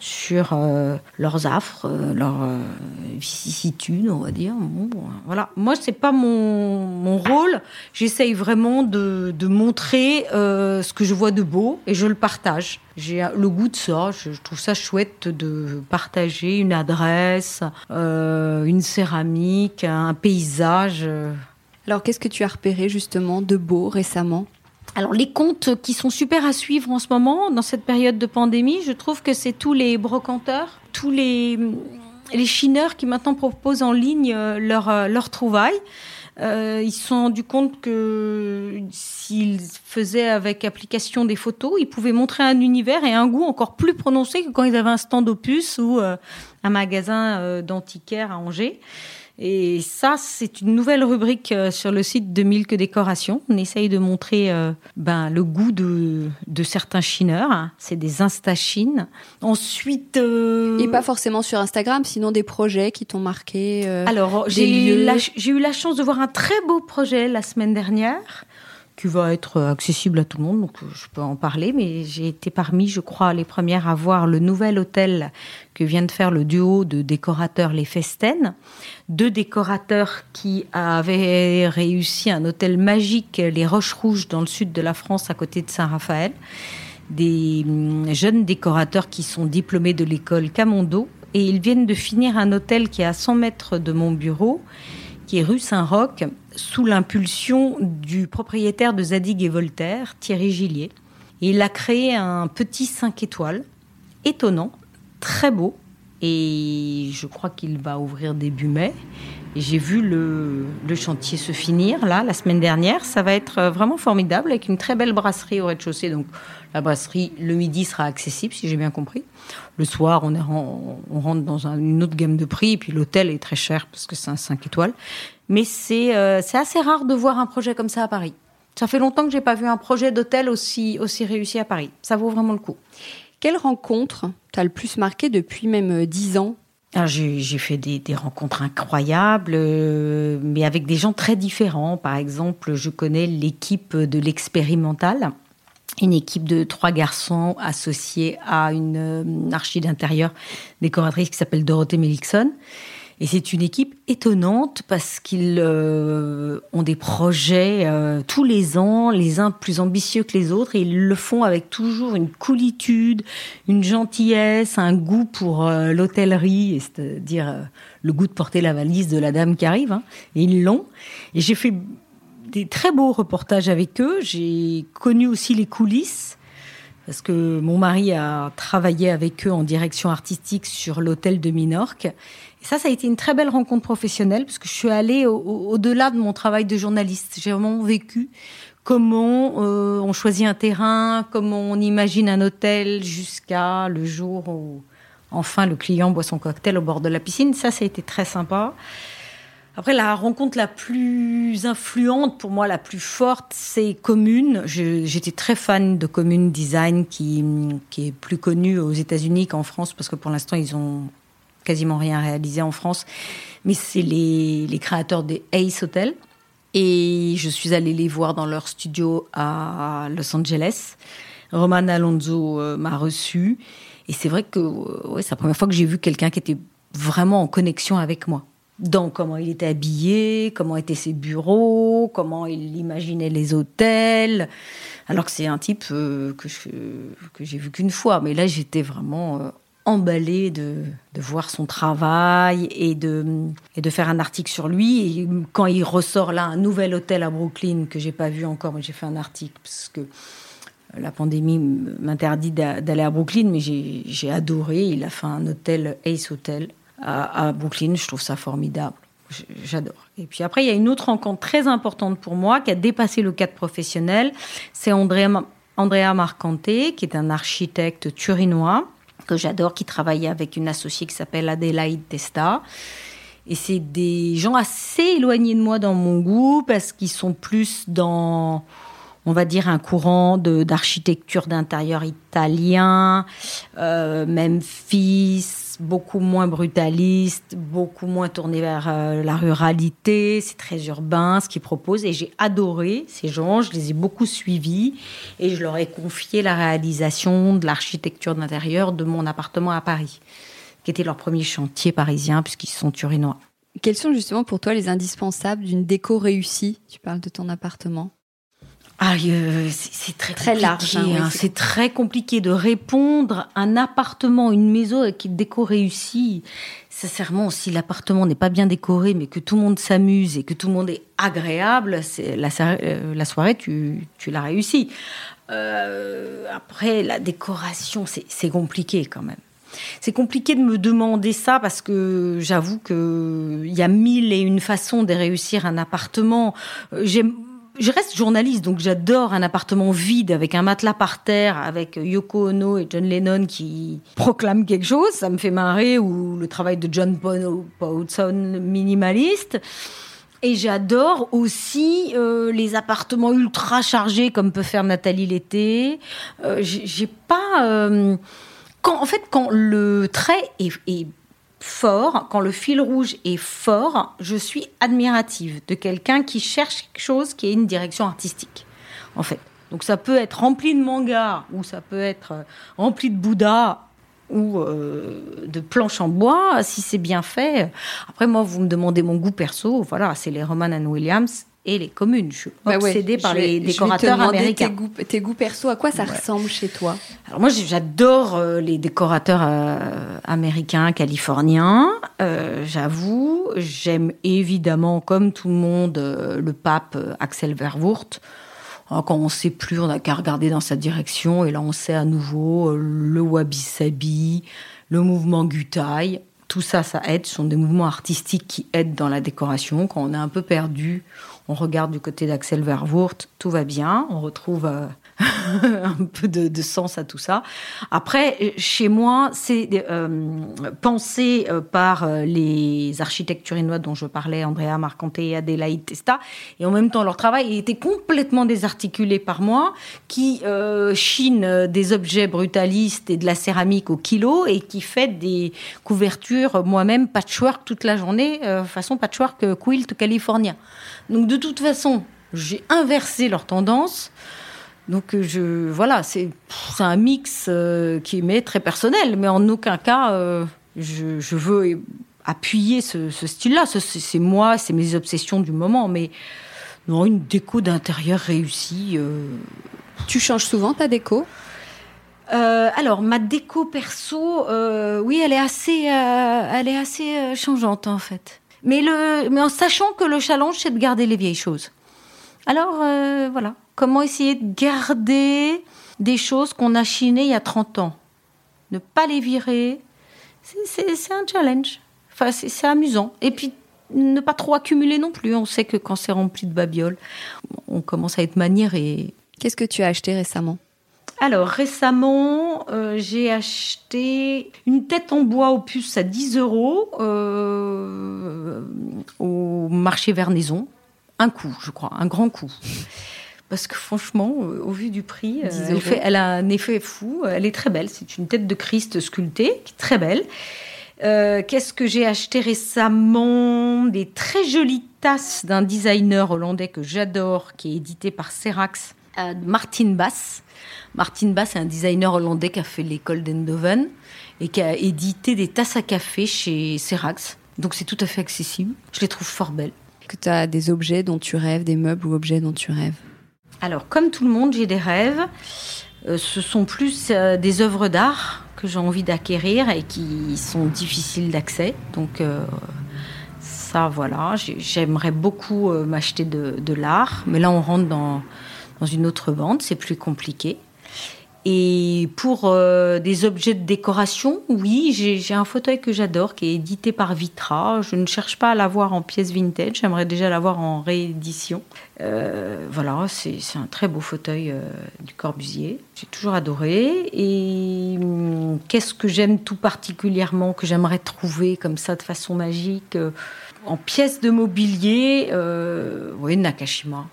sur euh, leurs affres, euh, leurs euh, vicissitudes, on va dire. voilà. Moi, c'est pas mon, mon rôle. J'essaye vraiment de, de montrer ce que je vois de beau et je le partage. J'ai le goût de ça. Je, trouve ça chouette de partager une adresse, une céramique, un paysage. Alors, qu'est-ce que tu as repéré justement de beau récemment? Alors les comptes qui sont super à suivre en ce moment, dans cette période de pandémie, je trouve que c'est tous les brocanteurs, tous les, les chineurs qui maintenant proposent en ligne euh, leurs leur euh, trouvailles. Euh, ils se sont rendus compte que s'ils faisaient avec application des photos, ils pouvaient montrer un univers et un goût encore plus prononcé que quand ils avaient un stand opus ou un magasin d'antiquaire à Angers. Et ça, c'est une nouvelle rubrique euh, sur le site de Milk Décoration. On essaye de montrer euh, ben, le goût de, de certains chineurs. C'est des insta-chines. Ensuite... Euh, Et pas forcément sur Instagram, sinon des projets qui t'ont marqué Alors, j'ai eu, eu, la chance de voir un très beau projet la semaine dernière qui va être accessible à tout le monde, donc je peux en parler, mais j'ai été parmi, je crois, les premières à voir le nouvel hôtel que vient de faire le duo de décorateurs Les Festen. Deux décorateurs qui avaient réussi un hôtel magique, les Roches Rouges, dans le sud de la France, à côté de Saint-Raphaël. Des hum, jeunes décorateurs qui sont diplômés de l'école Camondo et ils viennent de finir un hôtel qui est à 100 mètres de mon bureau, qui est rue Saint-Roch, sous l'impulsion du propriétaire de Zadig et Voltaire, Thierry Gillier. il a créé un petit 5 étoiles, étonnant, très beau, et je crois qu'il va ouvrir début mai. j'ai vu le, le, chantier se finir là la semaine dernière. Ça va être vraiment formidable avec une très belle brasserie au rez-de-chaussée. Donc la brasserie le midi sera accessible si j'ai bien compris. Le soir on, est, on rentre dans une autre gamme de prix et puis l'hôtel est très cher parce que c'est un 5 étoiles. Mais euh, c'est assez rare de voir un projet comme ça à Paris. Ça fait longtemps que j'ai pas vu un projet d'hôtel aussi, aussi réussi à Paris. Ça vaut vraiment le coup. Quelle rencontre t'as le plus marqué depuis même euh, dix ans? J'ai fait des, rencontres incroyables, euh, mais avec des gens très différents. Par exemple, je connais l'équipe de l'expérimental, une équipe de trois garçons associés à une, une archi d'intérieur décoratrice qui s'appelle Dorothée Melikson. Et c'est une équipe étonnante parce qu'ils euh, ont des projets euh, tous les ans, les uns plus ambitieux que les autres, et ils le font avec toujours une coolitude, une gentillesse, un goût pour euh, l'hôtellerie, c'est-à-dire le goût de porter la valise de la dame qui arrive. Hein. et ils l'ont. Et j'ai fait des très beaux reportages avec eux. J'ai connu aussi les coulisses parce que mon mari a travaillé avec eux en direction artistique sur l'hôtel de Minorque. Et ça, ça a été une très belle rencontre professionnelle parce que je suis allée au-delà de mon travail de journaliste. J'ai vraiment vécu comment euh, on choisit un terrain, comment on imagine un hôtel jusqu'à le jour où enfin le client boit son cocktail au bord de la piscine. Ça, ça a été très sympa. Après, la rencontre la plus influente, pour moi, la plus forte, c'est Commune. J'étais très fan de Commune Design, qui, est plus connu aux États-Unis qu'en France, parce que pour l'instant, ils ont quasiment rien réalisé en France. Mais c'est les, créateurs des Ace Hotel. Et je suis allée les voir dans leur studio à Los Angeles. Roman Alonso euh, m'a reçu. Et c'est vrai que c'est la première fois que j'ai vu quelqu'un qui était vraiment en connexion avec moi. Dans comment il était habillé, comment étaient ses bureaux, comment il imaginait les hôtels. Alors que c'est un type euh, que, que j'ai vu qu'une fois. Mais là, j'étais vraiment euh, emballée de, de, voir son travail et de, et de faire un article sur lui. Et quand il ressort là un nouvel hôtel à Brooklyn que j'ai pas vu encore, mais j'ai fait un article parce que la pandémie m'interdit d'aller à Brooklyn, mais j'ai adoré. Il a fait un hôtel, Ace Hotel, à, Brooklyn. Je trouve ça formidable. J'adore. Et puis après, il y a une autre rencontre très importante pour moi qui a dépassé le cadre professionnel. C'est Andrea, Andrea Marcante, qui est un architecte turinois que j'adore, qui travaille avec une associée qui s'appelle Adelaide Testa. Et c'est des gens assez éloignés de moi dans mon goût parce qu'ils sont plus dans on va dire, un courant d'architecture d'intérieur italien, euh, Memphis, beaucoup moins brutaliste, beaucoup moins tourné vers euh, la ruralité. C'est très urbain ce qu'ils proposent et j'ai adoré ces gens. Je les ai beaucoup suivis et je leur ai confié la réalisation de l'architecture d'intérieur de mon appartement à Paris, qui était leur premier chantier parisien puisqu'ils sont turinois. Quels sont justement pour toi les indispensables d'une déco réussie? Tu parles de ton appartement. Ah, euh, c'est très, très large. Hein, hein. c'est très compliqué de répondre. Un appartement, une maison avec une déco réussie. Sincèrement, si l'appartement n'est pas bien décoré, mais que tout le monde s'amuse et que tout le monde est agréable, c'est la, euh, la, soirée, tu, tu l'as réussi. Euh, après, la décoration, c'est compliqué quand même. C'est compliqué de me demander ça parce que j'avoue qu'il y a mille et une façons de réussir un appartement. J'aime je reste journaliste, donc j'adore un appartement vide avec un matelas par terre, avec Yoko Ono et John Lennon qui proclament quelque chose. Ça me fait marrer, ou le travail de John Paulson minimaliste. Et j'adore aussi euh, les appartements ultra chargés comme peut faire Nathalie l'été. Euh, j'ai pas. Euh, quand, en fait, quand le trait est fort, quand le fil rouge est fort, je suis admirative de quelqu'un qui cherche quelque chose qui ait une direction artistique, en fait. Donc ça peut être rempli de manga, ou ça peut être euh, rempli de Bouddha, ou euh, de planches en bois, si c'est bien fait. Après, moi, vous me demandez mon goût perso, voilà, c'est les Roman and Williams et les communes. Je suis bah obsédée par les décorateurs américains. Tes goûts, tes goûts, perso, à quoi ça ressemble chez toi Alors moi, j'adore euh, les décorateurs euh, américains, californiens. Euh, j'avoue, j'aime évidemment, comme tout le monde, le pape Axel Verwoerd. Quand on ne sait plus, on n'a qu'à regarder dans sa direction. Et là, on sait à nouveau le wabi-sabi, le mouvement Gutai tout ça, ça aide. Ce sont des mouvements artistiques qui aident dans la décoration. Quand on est un peu perdu, on regarde du côté d'Axel Verwoerd, tout va bien. On retrouve euh, un peu de, sens à tout ça. Après, chez moi, c'est euh, pensé euh, par euh, les architectes turinois dont je parlais, Andrea Marcante et Adelaide Testa, et en même temps leur travail était complètement désarticulé par moi, qui chine des objets brutalistes et de la céramique au kilo et qui fait des couvertures moi-même patchwork toute la journée, façon patchwork quilt californien. Donc de toute façon, j'ai inversé leur tendance. Donc euh, je voilà, c'est un mix euh, qui m'est très personnel, mais en aucun cas euh, je, veux appuyer ce, style-là. C'est moi, c'est mes obsessions du moment, mais non une déco d'intérieur réussie. Tu changes souvent ta déco? Alors ma déco perso, oui, elle est assez, elle est assez changeante en fait. Mais le, mais en sachant que le challenge c'est de garder les vieilles choses. Alors voilà, Comment essayer de garder des choses qu'on a chinées il y a 30 ans? Ne pas les virer. C'est un challenge. Enfin, c'est amusant. Et puis, ne pas trop accumuler non plus. On sait que quand c'est rempli de babioles, on commence à être maniéré. Qu'est-ce que tu as acheté récemment? Alors récemment, euh, j'ai acheté une tête en bois opus à 10 euros euh, au marché Vernaison. Un coup, je crois, un grand coup. Parce que franchement, euh, au vu du prix, elle, fait, elle, a un effet fou. Elle est très belle. C'est une tête de Christ sculptée, très belle. Qu'est-ce que j'ai acheté récemment? Des très jolies tasses d'un designer hollandais que j'adore, qui est édité par Serax, Martin Bass. Martin Bass est un designer hollandais qui a fait l'école d'Endoven et qui a édité des tasses à café chez Serax. Donc c'est tout à fait accessible. Je les trouve fort belles. Que tu as des objets dont tu rêves, des meubles ou objets dont tu rêves? Alors, comme tout le monde, j'ai des rêves. Euh, ce sont plus euh, des œuvres d'art que j'ai envie d'acquérir et qui sont difficiles d'accès. Donc, euh, ça, voilà. J'aimerais beaucoup m'acheter de, l'art. Mais là, on rentre dans une autre bande. C'est plus compliqué. Et pour euh, des objets de décoration, oui, j'ai un fauteuil que j'adore, qui est édité par Vitra. Je ne cherche pas à l'avoir en pièce vintage, j'aimerais déjà l'avoir en réédition. Euh, voilà, c'est un très beau fauteuil euh, du Corbusier. J'ai toujours adoré. Et hum, qu'est-ce que j'aime tout particulièrement, que j'aimerais trouver comme ça de façon magique En pièces de mobilier, oui, Nakashima.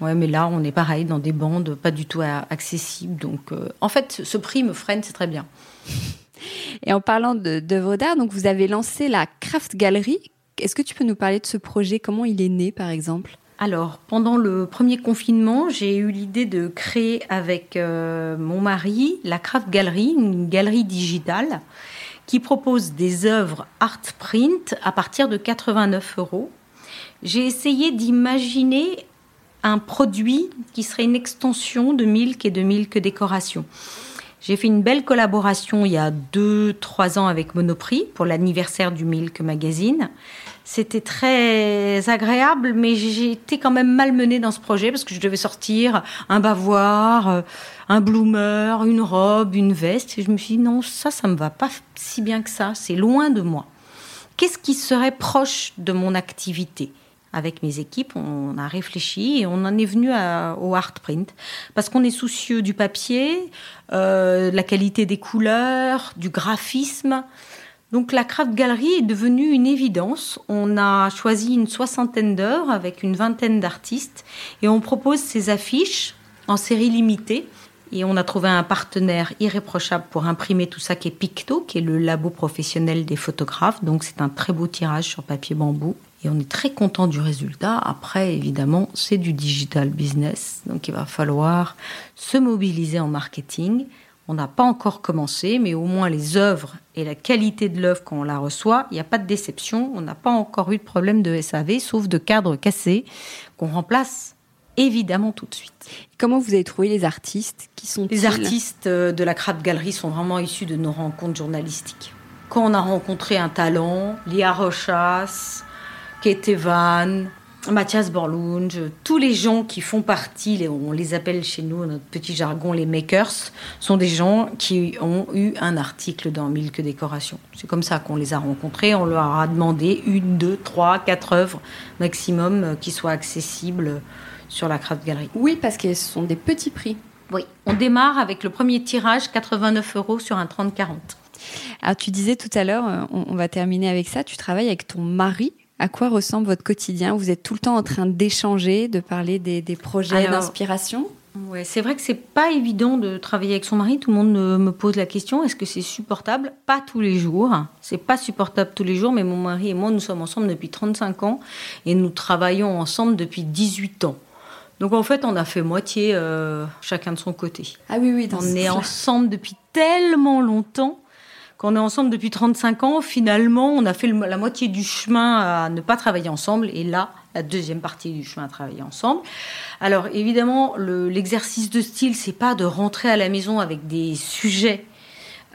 Ouais, mais là, on est pareil dans des bandes pas du tout accessibles. Donc, euh, en fait, ce prix me freine, c'est très bien. Et en parlant d'œuvres d'art, donc vous avez lancé la Craft Gallery. Est-ce que tu peux nous parler de ce projet? Comment il est né, par exemple? Alors, pendant le premier confinement, j'ai eu l'idée de créer avec euh, mon mari la Craft Gallery, une galerie digitale qui propose des œuvres art print à partir de 89 euros. J'ai essayé d'imaginer un produit qui serait une extension de Milk et de Milk Décoration. J'ai fait une belle collaboration il y a 2-3 ans avec Monoprix pour l'anniversaire du Milk Magazine. C'était très agréable, mais j'ai été quand même malmenée dans ce projet parce que je devais sortir un bavoir, euh, un bloomer, une robe, une veste. Et je me suis dit non, ça, ça me va pas si bien que ça. C'est loin de moi. Qu'est-ce qui serait proche de mon activité? Avec mes équipes, on a réfléchi et on en est venu au art print parce qu'on est soucieux du papier, euh, la qualité des couleurs, du graphisme. Donc la Craft Gallery est devenue une évidence. On a choisi une soixantaine d'heures avec une vingtaine d'artistes et on propose ces affiches en série limitée. Et on a trouvé un partenaire irréprochable pour imprimer tout ça qui est Picto, qui est le labo professionnel des photographes. Donc c'est un très beau tirage sur papier bambou. Et on est très content du résultat. Après, évidemment, c'est du digital business. Donc il va falloir se mobiliser en marketing. On n'a pas encore commencé, mais au moins les œuvres et la qualité de l'œuvre quand on la reçoit, il n'y a pas de déception. On n'a pas encore eu de problème de SAV, sauf de cadres cassés qu'on remplace évidemment tout de suite. Comment vous avez trouvé les artistes qui sont Les artistes euh, de la Crade Galerie sont vraiment issus de nos rencontres journalistiques. Quand on a rencontré un talent, Lia Rochas, Kate Evan, Mathias Borlunge, tous les gens qui font partie, on les appelle chez nous, notre petit jargon, les makers, sont des gens qui ont eu un article dans Milk Décoration. C'est comme ça qu'on les a rencontrés. On leur a demandé une, deux, trois, quatre œuvres maximum euh, qui soient accessibles sur la Craft Gallery. Oui, parce que ce sont des petits prix. Oui, on démarre avec le premier tirage, 89 euros sur un 30-40. Alors tu disais tout à l'heure, euh, on va terminer avec ça, tu travailles avec ton mari à quoi ressemble votre quotidien? Vous êtes tout le temps en train d'échanger, de parler des, projets d'inspiration? Ouais, c'est vrai que c'est pas évident de travailler avec son mari. Tout le monde me pose la question est-ce que c'est supportable? Pas tous les jours. C'est pas supportable tous les jours, mais mon mari et moi, nous sommes ensemble depuis 35 ans et nous travaillons ensemble depuis 18 ans. Donc en fait, on a fait moitié euh, chacun de son côté. Ah oui, oui. on est ensemble depuis tellement longtemps quand on est ensemble depuis 35 ans, finalement, on a fait la moitié du chemin à ne pas travailler ensemble. Et là, la deuxième partie du chemin à travailler ensemble. Alors, évidemment, l'exercice de style, c'est pas de rentrer à la maison avec des sujets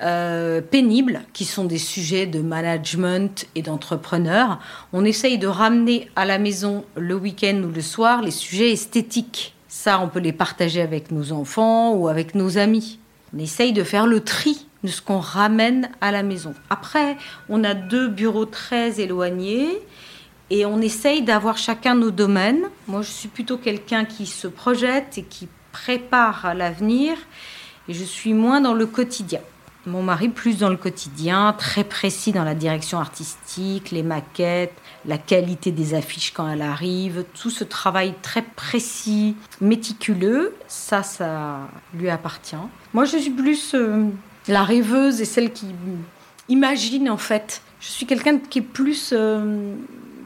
euh, pénibles, qui sont des sujets de management et d'entrepreneur. On essaye de ramener à la maison le week-end ou le soir les sujets esthétiques. Ça, on peut les partager avec nos enfants ou avec nos amis. On essaye de faire le tri de ce qu'on ramène à la maison. Après, on a deux bureaux très éloignés et on essaye d'avoir chacun nos domaines. Moi, je suis plutôt quelqu'un qui se projette et qui prépare l'avenir. et je suis moins dans le quotidien. Mon mari plus dans le quotidien, très précis dans la direction artistique, les maquettes, la qualité des affiches quand elles arrivent, tout ce travail très précis, méticuleux, ça, ça lui appartient. Moi, je suis plus euh, la rêveuse et celle qui imagine en fait. Je suis quelqu'un qui est plus euh,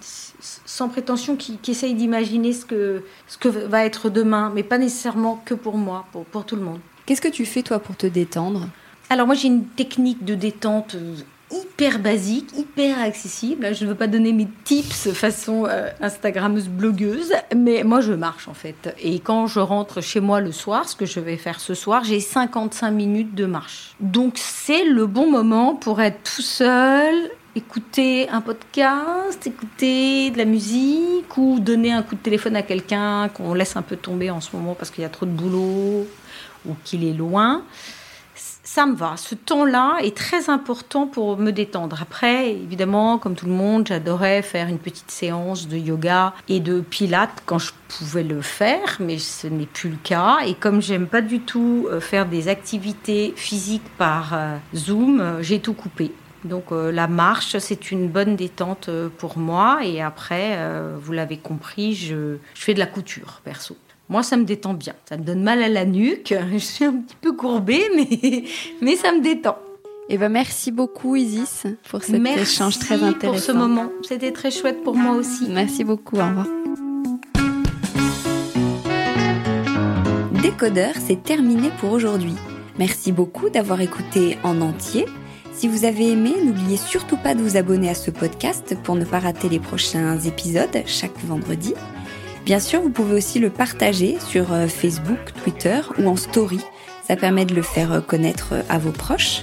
sans prétention, qui, essaye d'imaginer ce que, ce que va être demain, mais pas nécessairement que pour moi, pour, pour tout le monde. Qu'est-ce que tu fais toi pour te détendre? Alors moi j'ai une technique de détente euh, hyper basique, hyper accessible. Je ne veux pas donner mes tips façon euh, Instagrammeuse blogueuse, mais moi je marche en fait. Et quand je rentre chez moi le soir, ce que je vais faire ce soir, j'ai 55 minutes de marche. Donc c'est le bon moment pour être tout seul, écouter un podcast, écouter de la musique ou donner un coup de téléphone à quelqu'un qu'on laisse un peu tomber en ce moment parce qu'il y a trop de boulot ou qu'il est loin ça me va. Ce temps-là est très important pour me détendre. Après, évidemment, comme tout le monde, j'adorais faire une petite séance de yoga et de pilates quand je pouvais le faire, mais ce n'est plus le cas. Et comme j'aime pas du tout euh, faire des activités physiques par euh, Zoom, euh, j'ai tout coupé. Donc la marche, c'est une bonne détente pour moi. Et après, vous l'avez compris, je, je fais de la couture perso. Moi, ça me détend bien. Ça me donne mal à la nuque. Je suis un petit peu courbée, mais, mais ça me détend. Eh ben, merci beaucoup, Isis, pour cet échange très intéressant. pour ce moment. C'était très chouette pour moi aussi. Merci beaucoup. Au revoir. Décodeur, c'est terminé pour aujourd'hui. Merci beaucoup d'avoir écouté en entier. Si vous avez aimé, n'oubliez surtout pas de vous abonner à ce podcast pour ne pas rater les prochains épisodes chaque vendredi. Bien sûr, vous pouvez aussi le partager sur euh, Facebook, Twitter ou en story. Ça permet de le faire euh, connaître euh, à vos proches.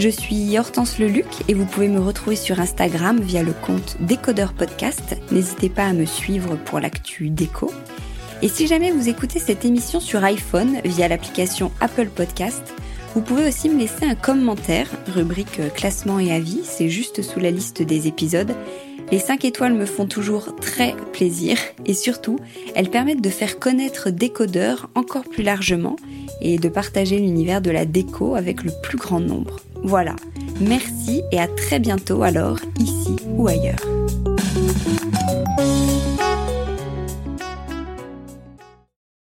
Je suis Hortense Leluc et vous pouvez me retrouver sur Instagram via le compte Décodeur Podcast. N'hésitez pas à me suivre pour l'actu déco. Et si jamais vous écoutez cette émission sur iPhone via l'application Apple Podcast, vous pouvez aussi me laisser un commentaire, rubrique classement et avis, c'est juste sous la liste des épisodes. Les 5 étoiles me font toujours très plaisir et surtout, elles permettent de faire connaître Décodeur encore plus largement et de partager l'univers de la déco avec le plus grand nombre. Voilà, merci et à très bientôt alors, ici ou ailleurs.